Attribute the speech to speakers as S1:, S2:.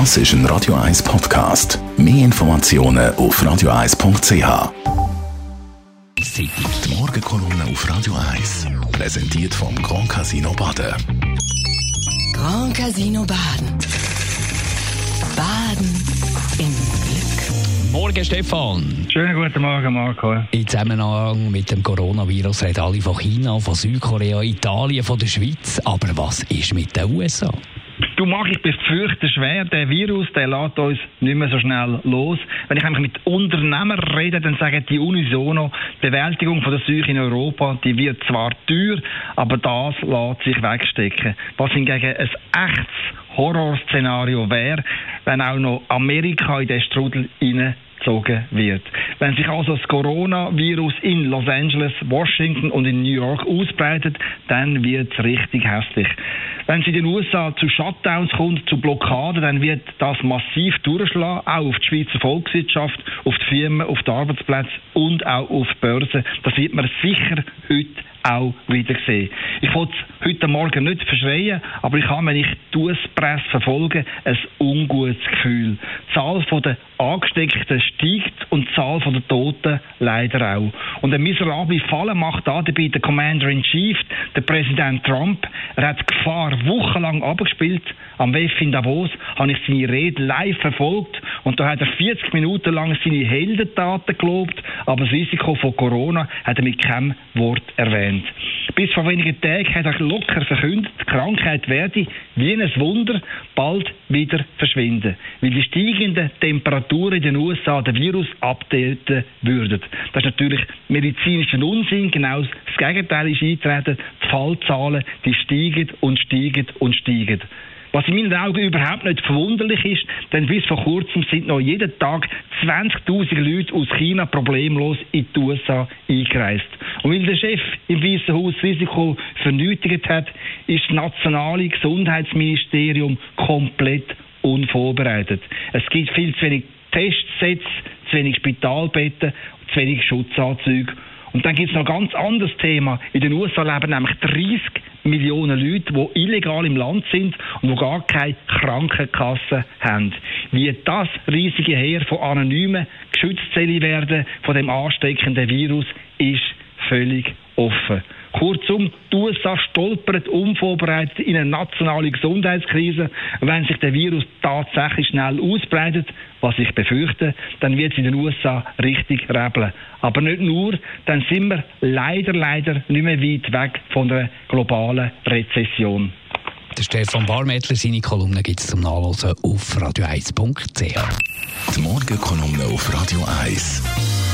S1: Das ist ein Radio 1 Podcast. Mehr Informationen auf radio1.ch. Die Morgenkolumne auf Radio 1 präsentiert vom Grand Casino Baden.
S2: Grand Casino Baden. Baden im Glück.
S3: Morgen, Stefan.
S4: Schönen guten Morgen, Marco.
S3: In Zusammenhang mit dem Coronavirus reden alle von China, von Südkorea, Italien, von der Schweiz. Aber was ist mit den USA?
S4: Du mag ich befürchte schwer, der Virus, der lässt uns nicht mehr so schnell los. Wenn ich mit Unternehmern rede, dann sagen die unisono, die Bewältigung von der Seuche in Europa, die wird zwar teuer, aber das lässt sich wegstecken. Was hingegen ein echtes Horrorszenario wäre, wenn auch noch Amerika in den Strudel hinein gezogen wird. Wenn sich also das Coronavirus in Los Angeles, Washington und in New York ausbreitet, dann wird es richtig hässlich. Wenn es in den USA zu Shutdowns kommt, zu Blockaden, dann wird das massiv durchschlagen, auch auf die Schweizer Volkswirtschaft, auf die Firmen, auf die Arbeitsplätze und auch auf die Börse. Das wird man sicher heute auch wieder sehen. Ich wollte es heute Morgen nicht verschreien, aber ich habe, wenn ich die US-Presse verfolge, ein ungutes Gefühl. Die Zahl der Angesteckten steigt und die Zahl der Toten leider auch. Und ein miserable Fall macht da dabei der Commander-in-Chief, der Präsident Trump. Er hat die Gefahr wochenlang abgespielt. Am WEF in Davos habe ich seine Rede live verfolgt und da hat er 40 Minuten lang seine Heldentaten gelobt, aber das Risiko von Corona hat er mit keinem Wort erwähnt. Bis vor wenigen Tagen hat er locker verkündet, die Krankheit werde wie ein Wunder bald wieder verschwinden, weil die steigenden Temperaturen in den USA den Virus abtöten würden. Das ist natürlich medizinischer Unsinn, genau das Gegenteil ist eintreten. Die Fallzahlen, die steigen und steigen und steigen. Was in meinen Augen überhaupt nicht verwunderlich ist, denn bis vor kurzem sind noch jeden Tag 20.000 Leute aus China problemlos in die USA eingereist. Und weil der Chef im Weißen Haus Risiko vernötigt hat, ist das nationale Gesundheitsministerium komplett unvorbereitet. Es gibt viel zu wenig Testsätze, zu wenig Spitalbetten, zu wenig Schutzanzüge und dann gibt es noch ein ganz anderes Thema. In den USA leben nämlich 30 Millionen Leute, die illegal im Land sind und die gar keine Krankenkasse haben. Wie das riesige Heer von Anonymen geschützt werden von dem ansteckenden Virus, ist völlig offen. Kurzum, die USA stolpert unvorbereitet in eine nationale Gesundheitskrise. Wenn sich der Virus tatsächlich schnell ausbreitet, was ich befürchte, dann wird es in den USA richtig rebeln. Aber nicht nur, dann sind wir leider, leider nicht mehr weit weg von einer globalen Rezession.
S3: Der Stefan Barmettler, seine Kolumne gibt es zum Nachlesen auf radio1.ch.
S1: Die Morgenkolumne auf Radio 1.